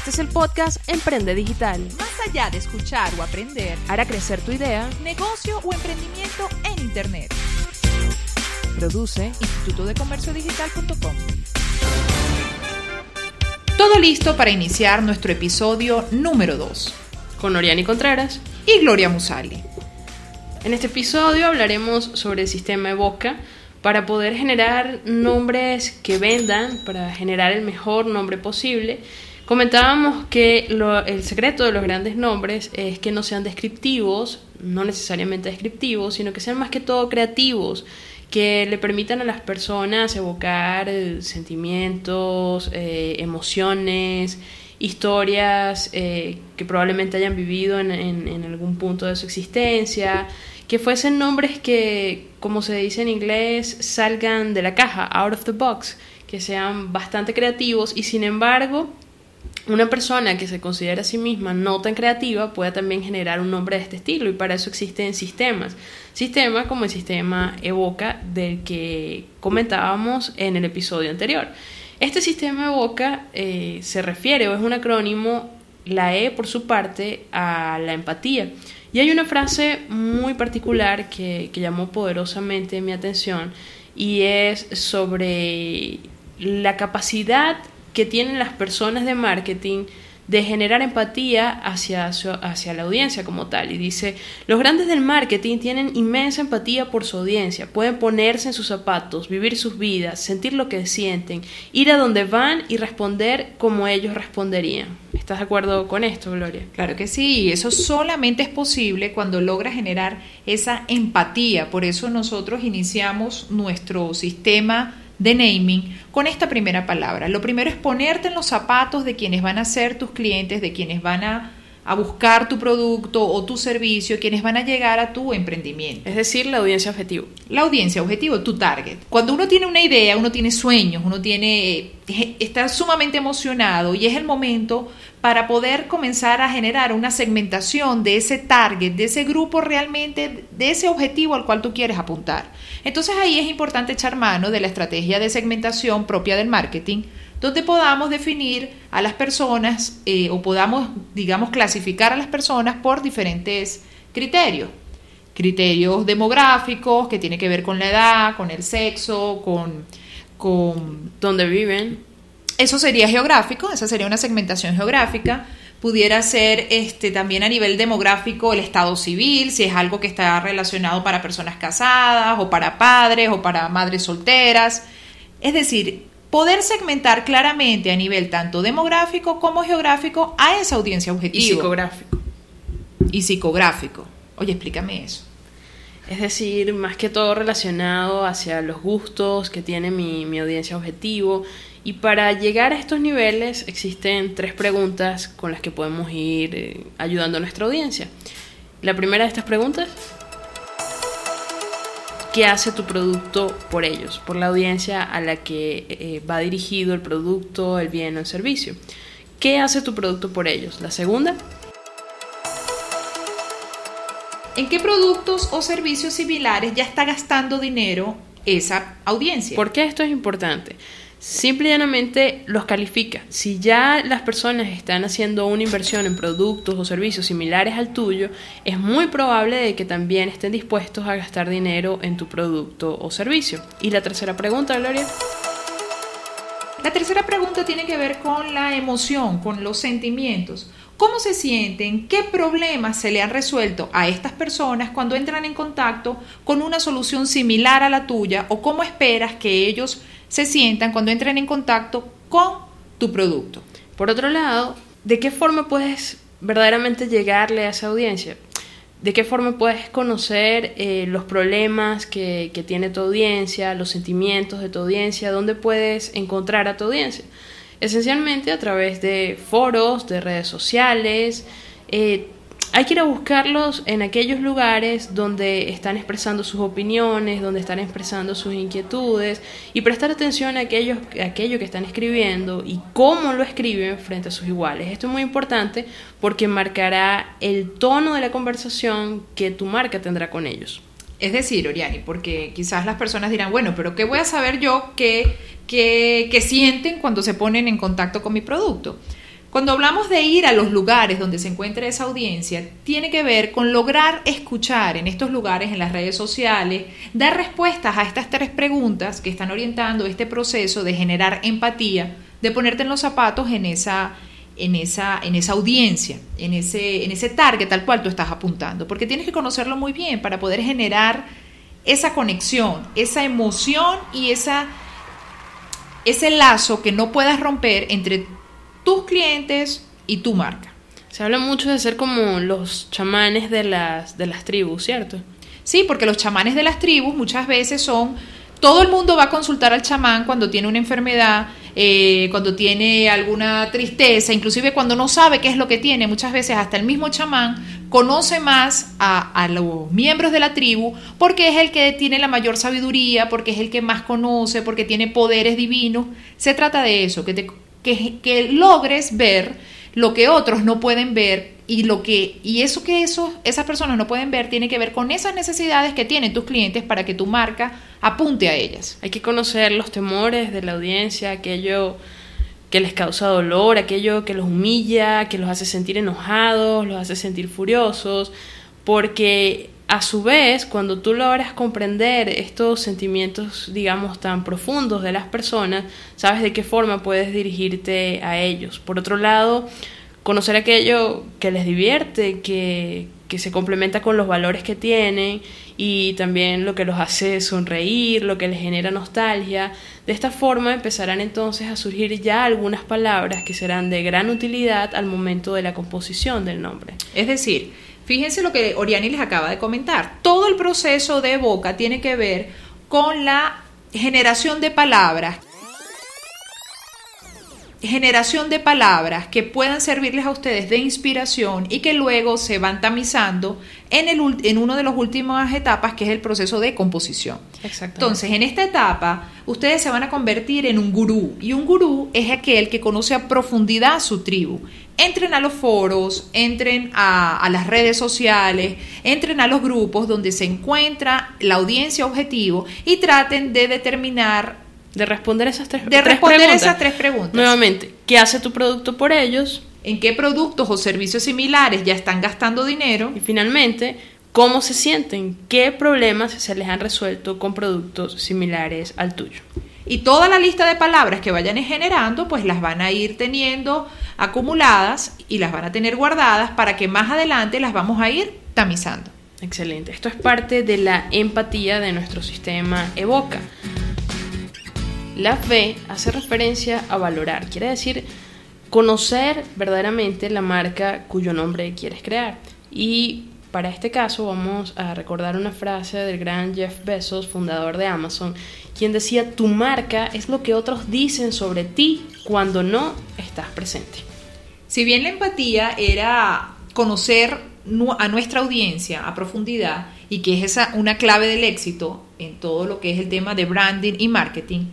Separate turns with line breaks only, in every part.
Este es el podcast Emprende Digital.
Más allá de escuchar o aprender,
hará crecer tu idea,
negocio o emprendimiento en Internet.
Produce
Instituto de Comercio Digital.com. Todo listo para iniciar nuestro episodio número 2.
Con Oriani Contreras
y Gloria Musali.
En este episodio hablaremos sobre el sistema Evoca para poder generar nombres que vendan, para generar el mejor nombre posible. Comentábamos que el secreto de los grandes nombres es que no sean descriptivos, no necesariamente descriptivos, sino que sean más que todo creativos, que le permitan a las personas evocar eh, sentimientos, eh, emociones, historias eh, que probablemente hayan vivido en, en, algún punto de su existencia, que fuesen nombres que, como se dice en inglés, salgan de la caja, out of the box, que sean bastante creativos y sin embargo una persona que se considera a sí misma no tan creativa puede también generar un nombre de este estilo y para eso existen sistemas. Sistemas como el sistema Evoca del que comentábamos en el episodio anterior. Este sistema Evoca eh, se refiere o es un acrónimo, la E por su parte, a la empatía. Y hay una frase muy particular que, que llamó poderosamente mi atención y es sobre la capacidad que tienen las personas de marketing de generar empatía hacia, hacia la audiencia como tal. Y dice, los grandes del marketing tienen inmensa empatía por su audiencia, pueden ponerse en sus zapatos, vivir sus vidas, sentir lo que sienten, ir a donde van y responder como ellos responderían. ¿Estás de acuerdo con esto, Gloria?
Claro que sí, eso solamente es posible cuando logra generar esa empatía. Por eso nosotros iniciamos nuestro sistema de naming con esta primera palabra. Lo primero es ponerte en los zapatos de quienes van a ser tus clientes, de quienes van a, buscar tu producto o tu servicio, quienes van a llegar a tu emprendimiento.
Es decir, la audiencia objetivo.
La audiencia objetivo, tu target. Cuando uno tiene una idea, uno tiene sueños, uno tiene está sumamente emocionado y es el momento para poder comenzar a generar una segmentación de ese target, de ese grupo realmente, de ese objetivo al cual tú quieres apuntar. Entonces ahí es importante echar mano de la estrategia de segmentación propia del marketing, donde podamos definir a las personas eh, o podamos, digamos, clasificar a las personas por diferentes criterios. Criterios demográficos, que tiene que ver con la edad, con el sexo, con, con
dónde viven.
Eso sería geográfico, esa sería una segmentación geográfica pudiera ser este, también a nivel demográfico el estado civil, si es algo que está relacionado para personas casadas o para padres o para madres solteras. Es decir, poder segmentar claramente a nivel tanto demográfico como geográfico a esa audiencia objetivo.
Y psicográfico.
Y psicográfico. Oye, explícame eso.
Es decir, más que todo relacionado hacia los gustos que tiene mi, mi audiencia objetivo y para llegar a estos niveles existen tres preguntas con las que podemos ir eh, ayudando a nuestra audiencia. La primera de estas preguntas, ¿qué hace tu producto por ellos, por la audiencia a la que eh, va dirigido el producto, el bien o el servicio? ¿Qué hace tu producto por ellos? La segunda,
¿en qué productos o servicios similares ya está gastando dinero esa audiencia?
¿Por qué esto es importante? Simple y llanamente los califica. Si ya las personas están haciendo una inversión en productos o servicios similares al tuyo, es muy probable de que también estén dispuestos a gastar dinero en tu producto o servicio. Y la tercera pregunta, Gloria.
La tercera pregunta tiene que ver con la emoción, con los sentimientos. ¿Cómo se sienten? ¿Qué problemas se le han resuelto a estas personas cuando entran en contacto con una solución similar a la tuya? ¿O cómo esperas que ellos se sientan cuando entren en contacto con tu producto.
Por otro lado, ¿de qué forma puedes verdaderamente llegarle a esa audiencia? ¿De qué forma puedes conocer eh, los problemas que, tiene tu audiencia, los sentimientos de tu audiencia? ¿Dónde puedes encontrar a tu audiencia? Esencialmente a través de foros, de redes sociales, eh, hay que ir a buscarlos en aquellos lugares donde están expresando sus opiniones, donde están expresando sus inquietudes y prestar atención a, aquellos, aquello que están escribiendo y cómo lo escriben frente a sus iguales. Esto es muy importante porque marcará el tono de la conversación que tu marca tendrá con ellos.
Es decir, Oriani, porque quizás las personas dirán, bueno, pero ¿qué voy a saber yo qué, qué, qué sienten cuando se ponen en contacto con mi producto? Cuando hablamos de ir a los lugares donde se encuentra esa audiencia, tiene que ver con lograr escuchar en estos lugares, en las redes sociales, dar respuestas a estas tres preguntas que están orientando este proceso de generar empatía, de ponerte en los zapatos en esa, en esa, en esa audiencia, en ese, en ese target al cual tú estás apuntando, porque tienes que conocerlo muy bien para poder generar esa conexión, esa emoción y esa, ese lazo que no puedas romper entre tus clientes y tu marca.
Se habla mucho de ser como los chamanes de las, de las tribus, ¿cierto?
Sí, porque los chamanes de las tribus muchas veces son, todo el mundo va a consultar al chamán cuando tiene una enfermedad, eh, cuando tiene alguna tristeza, inclusive cuando no sabe qué es lo que tiene, muchas veces hasta el mismo chamán conoce más a, a, los miembros de la tribu porque es el que tiene la mayor sabiduría, porque es el que más conoce, porque tiene poderes divinos. Se trata de eso, que te que, logres ver lo que otros no pueden ver y lo que y eso que eso, esas personas no pueden ver tiene que ver con esas necesidades que tienen tus clientes para que tu marca apunte a ellas.
Hay que conocer los temores de la audiencia, aquello que les causa dolor, aquello que los humilla, que los hace sentir enojados, los hace sentir furiosos, porque a su vez, cuando tú logras comprender estos sentimientos, digamos, tan profundos de las personas, sabes de qué forma puedes dirigirte a ellos. Por otro lado, conocer aquello que les divierte, que, que se complementa con los valores que tienen y también lo que los hace sonreír, lo que les genera nostalgia. De esta forma empezarán entonces a surgir ya algunas palabras que serán de gran utilidad al momento de la composición del nombre.
Es decir, Fíjense lo que Oriani les acaba de comentar. Todo el proceso de boca tiene que ver con la generación de palabras generación de palabras que puedan servirles a ustedes de inspiración y que luego se van tamizando en, el, en una de las últimas etapas que es el proceso de composición. Entonces, en esta etapa, ustedes se van a convertir en un gurú y un gurú es aquel que conoce a profundidad su tribu. Entren a los foros, entren a, a las redes sociales, entren a los grupos donde se encuentra la audiencia objetivo y traten de determinar
de responder esas tres,
de responder preguntas. esas tres preguntas.
Nuevamente, ¿qué hace tu producto por ellos?
¿En qué productos o servicios similares ya están gastando dinero?
Y finalmente, ¿cómo se sienten? ¿Qué problemas se les han resuelto con productos similares al tuyo?
Y toda la lista de palabras que vayan generando, pues las van a ir teniendo acumuladas y las van a tener guardadas para que más adelante las vamos a ir tamizando.
Excelente. Esto es parte de la empatía de nuestro sistema Evoca. La fe hace referencia a valorar, quiere decir conocer verdaderamente la marca cuyo nombre quieres crear. Y para este caso vamos a recordar una frase del gran Jeff Bezos, fundador de Amazon, quien decía, tu marca es lo que otros dicen sobre ti cuando no estás presente.
Si bien la empatía era conocer a nuestra audiencia a profundidad y que es esa una clave del éxito en todo lo que es el tema de branding y marketing,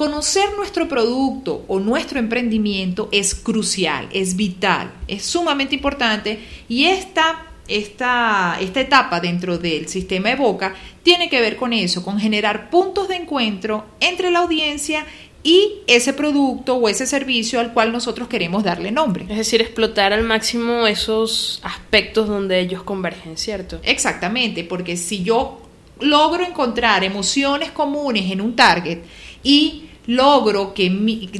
Conocer nuestro producto o nuestro emprendimiento es crucial, es vital, es sumamente importante y esta, esta, esta etapa dentro del sistema Evoca tiene que ver con eso, con generar puntos de encuentro entre la audiencia y ese producto o ese servicio al cual nosotros queremos darle nombre.
Es decir, explotar al máximo esos aspectos donde ellos convergen, ¿cierto?
Exactamente, porque si yo logro encontrar emociones comunes en un target y logro, que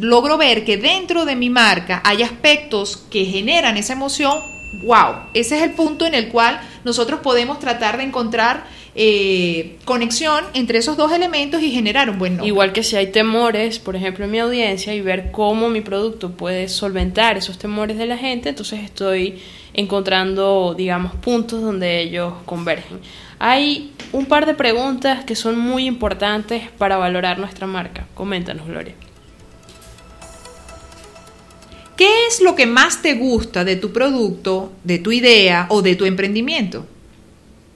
logro ver que dentro de mi marca hay aspectos que generan esa emoción, wow, ese es el punto en el cual nosotros podemos tratar de encontrar eh, conexión entre esos dos elementos y generar un buen nombre.
Igual que si hay temores, por ejemplo, en mi audiencia y ver cómo mi producto puede solventar esos temores de la gente, entonces estoy encontrando, digamos, puntos donde ellos convergen. Hay un par de preguntas que son muy importantes para valorar nuestra marca. Coméntanos, Gloria.
¿Qué es lo que más te gusta de tu producto, de tu idea o de tu emprendimiento?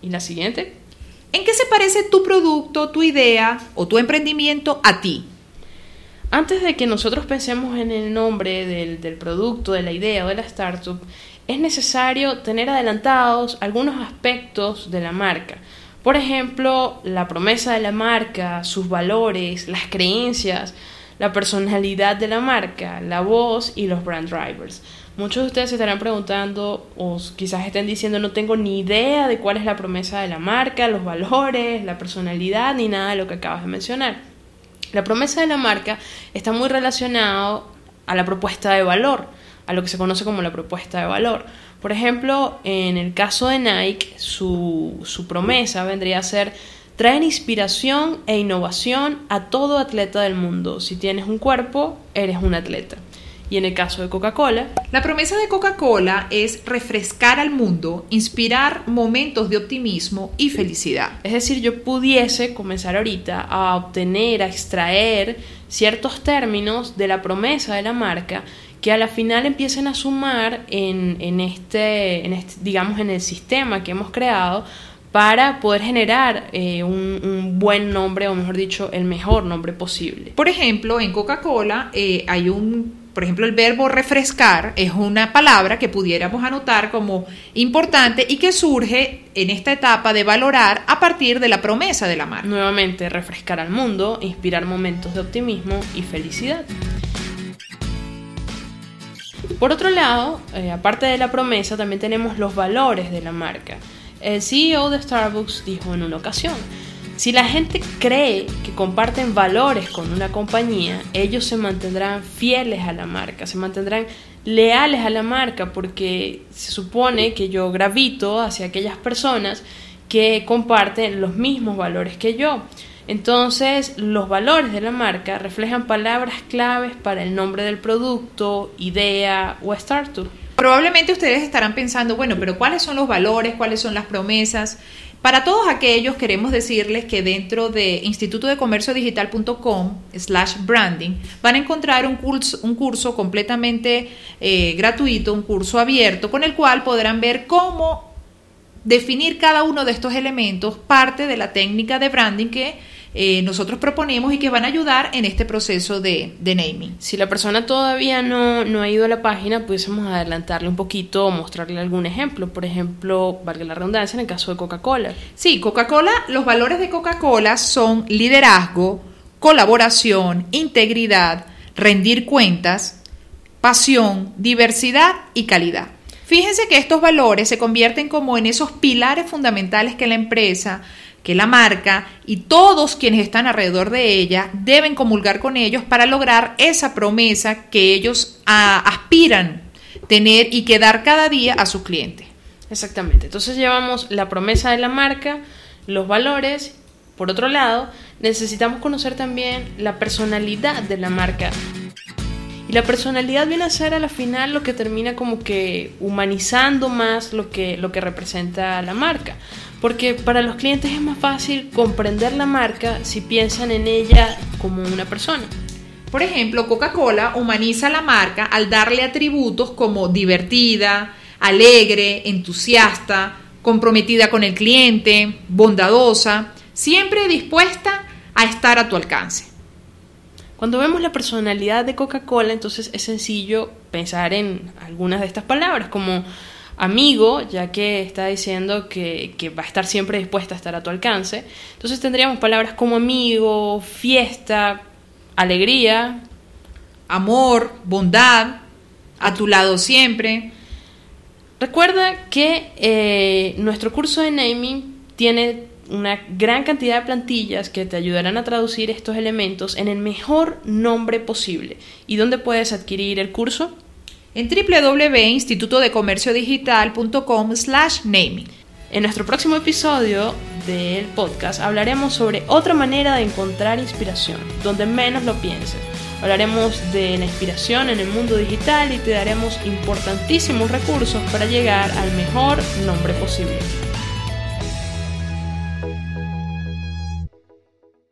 ¿Y la siguiente?
¿En qué se parece tu producto, tu idea o tu emprendimiento a ti?
Antes de que nosotros pensemos en el nombre del, del producto, de la idea o de la startup, es necesario tener adelantados algunos aspectos de la marca. Por ejemplo, la promesa de la marca, sus valores, las creencias, la personalidad de la marca, la voz y los brand drivers. Muchos de ustedes se estarán preguntando o quizás estén diciendo no tengo ni idea de cuál es la promesa de la marca, los valores, la personalidad ni nada de lo que acabas de mencionar. La promesa de la marca está muy relacionado a la propuesta de valor, a lo que se conoce como la propuesta de valor. Por ejemplo, en el caso de Nike, su, su promesa vendría a ser traer inspiración e innovación a todo atleta del mundo. Si tienes un cuerpo, eres un atleta. Y en el caso de Coca-Cola,
la promesa de Coca-Cola es refrescar al mundo, inspirar momentos de optimismo y felicidad.
Es decir, yo pudiese comenzar ahorita a obtener, a extraer ciertos términos de la promesa de la marca que a la final empiecen a sumar en, en, este, en este, digamos, en el sistema que hemos creado para poder generar eh, un, buen nombre, o mejor dicho, el mejor nombre posible.
Por ejemplo, en Coca-Cola eh, hay un por ejemplo, el verbo refrescar es una palabra que pudiéramos anotar como importante y que surge en esta etapa de valorar a partir de la promesa de la marca.
Nuevamente, refrescar al mundo, inspirar momentos de optimismo y felicidad. Por otro lado, eh, aparte de la promesa, también tenemos los valores de la marca. El CEO de Starbucks dijo en una ocasión, si la gente cree que comparten valores con una compañía, ellos se mantendrán fieles a la marca, se mantendrán leales a la marca porque se supone que yo gravito hacia aquellas personas que comparten los mismos valores que yo. Entonces, los valores de la marca reflejan palabras claves para el nombre del producto, idea o startup.
Probablemente ustedes estarán pensando, bueno, pero ¿cuáles son los valores? ¿Cuáles son las promesas? Para todos aquellos queremos decirles que dentro de instituto de comercio digital.com slash branding van a encontrar un curso, un curso completamente eh, gratuito, un curso abierto con el cual podrán ver cómo definir cada uno de estos elementos, parte de la técnica de branding que eh, nosotros proponemos y que van a ayudar en este proceso de, naming.
Si la persona todavía no, no, ha ido a la página, pudiésemos adelantarle un poquito o mostrarle algún ejemplo. Por ejemplo, valga la redundancia, en el caso de Coca-Cola.
Sí, Coca-Cola, los valores de Coca-Cola son liderazgo, colaboración, integridad, rendir cuentas, pasión, diversidad y calidad. Fíjense que estos valores se convierten como en esos pilares fundamentales que la empresa que la marca y todos quienes están alrededor de ella deben comulgar con ellos para lograr esa promesa que ellos ah, aspiran tener y que dar cada día a sus clientes.
Exactamente. Entonces llevamos la promesa de la marca, los valores. Por otro lado, necesitamos conocer también la personalidad de la marca. La personalidad viene a ser a la final lo que termina como que humanizando más lo que, lo que representa la marca porque para los clientes es más fácil comprender la marca si piensan en ella como una persona.
Por ejemplo, Coca-Cola humaniza la marca al darle atributos como divertida, alegre, entusiasta, comprometida con el cliente, bondadosa, siempre dispuesta a estar a tu alcance.
Cuando vemos la personalidad de Coca-Cola, entonces es sencillo pensar en algunas de estas palabras, como amigo, ya que está diciendo que, va a estar siempre dispuesta a estar a tu alcance. Entonces tendríamos palabras como amigo, fiesta, alegría,
amor, bondad, a tu lado siempre.
Recuerda que eh, nuestro curso de naming tiene una gran cantidad de plantillas que te ayudarán a traducir estos elementos en el mejor nombre posible. ¿Y dónde puedes adquirir el curso?
en www.institutodecomerciodigital.com slash naming.
En nuestro próximo episodio del podcast hablaremos sobre otra manera de encontrar inspiración, donde menos lo pienses. Hablaremos de la inspiración en el mundo digital y te daremos importantísimos recursos para llegar al mejor nombre posible.